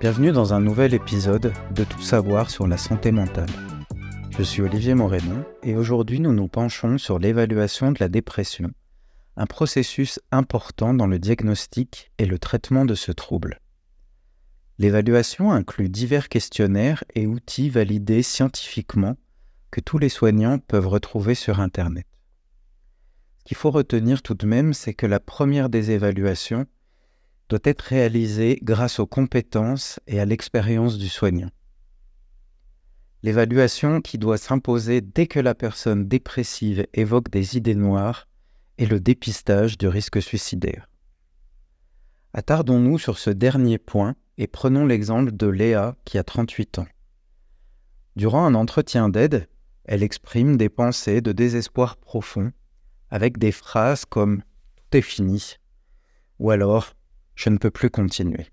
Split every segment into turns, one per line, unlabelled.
Bienvenue dans un nouvel épisode de Tout savoir sur la santé mentale. Je suis Olivier Morénon et aujourd'hui nous nous penchons sur l'évaluation de la dépression, un processus important dans le diagnostic et le traitement de ce trouble. L'évaluation inclut divers questionnaires et outils validés scientifiquement que tous les soignants peuvent retrouver sur Internet. Ce qu'il faut retenir tout de même, c'est que la première des évaluations doit être réalisée grâce aux compétences et à l'expérience du soignant. L'évaluation qui doit s'imposer dès que la personne dépressive évoque des idées noires est le dépistage du risque suicidaire. Attardons-nous sur ce dernier point et prenons l'exemple de Léa qui a 38 ans. Durant un entretien d'aide, elle exprime des pensées de désespoir profond avec des phrases comme Tout est fini ou alors Je ne peux plus continuer.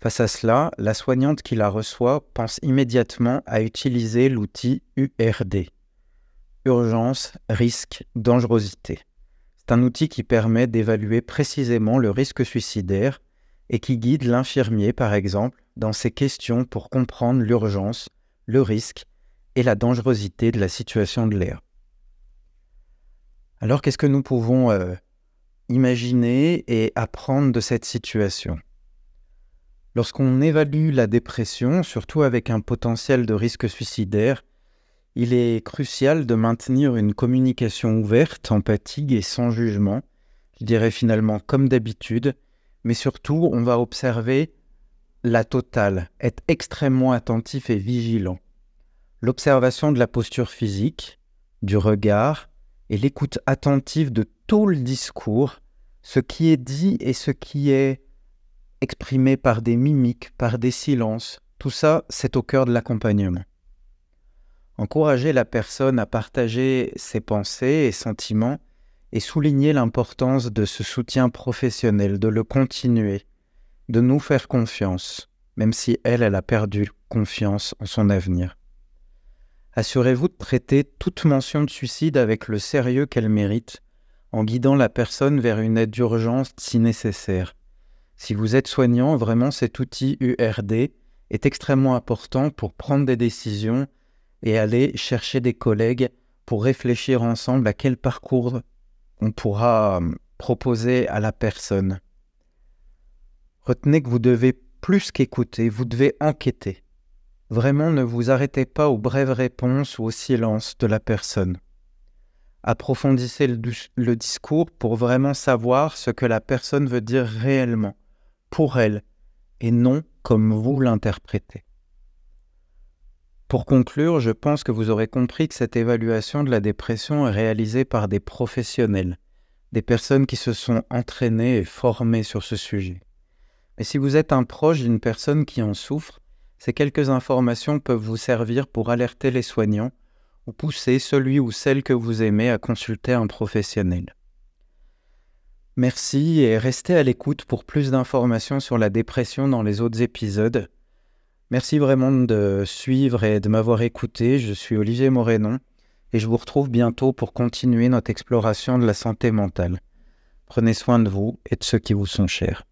Face à cela, la soignante qui la reçoit pense immédiatement à utiliser l'outil URD urgence, risque, dangerosité. C'est un outil qui permet d'évaluer précisément le risque suicidaire et qui guide l'infirmier, par exemple, dans ses questions pour comprendre l'urgence, le risque et la dangerosité de la situation de l'air. Alors qu'est-ce que nous pouvons euh, imaginer et apprendre de cette situation. Lorsqu'on évalue la dépression, surtout avec un potentiel de risque suicidaire, il est crucial de maintenir une communication ouverte, empathique et sans jugement, je dirais finalement comme d'habitude, mais surtout on va observer la totale, être extrêmement attentif et vigilant. L'observation de la posture physique, du regard et l'écoute attentive de tout le discours, ce qui est dit et ce qui est exprimé par des mimiques, par des silences, tout ça, c'est au cœur de l'accompagnement. Encourager la personne à partager ses pensées et sentiments et souligner l'importance de ce soutien professionnel, de le continuer, de nous faire confiance, même si elle, elle a perdu confiance en son avenir. Assurez-vous de traiter toute mention de suicide avec le sérieux qu'elle mérite, en guidant la personne vers une aide d'urgence si nécessaire. Si vous êtes soignant, vraiment cet outil URD est extrêmement important pour prendre des décisions et aller chercher des collègues pour réfléchir ensemble à quel parcours on pourra hum, proposer à la personne. Retenez que vous devez plus qu'écouter, vous devez enquêter. Vraiment, ne vous arrêtez pas aux brèves réponses ou au silence de la personne. Approfondissez le, discours pour vraiment savoir ce que la personne veut dire réellement, pour elle, et non comme vous l'interprétez. Pour conclure, je pense que vous aurez compris que cette évaluation de la dépression est réalisée par des professionnels, des personnes qui se sont entraînées et formées sur ce sujet. Mais si vous êtes un proche d'une personne qui en souffre, ces quelques informations peuvent vous servir pour alerter les soignants ou pousser celui ou celle que vous aimez à consulter un professionnel. Merci et restez à l'écoute pour plus d'informations sur la dépression dans les autres épisodes. Merci vraiment de suivre et de m'avoir écouté. Je suis Olivier Morénon et je vous retrouve bientôt pour continuer notre exploration de la santé mentale. Prenez soin de vous et de ceux qui vous sont chers.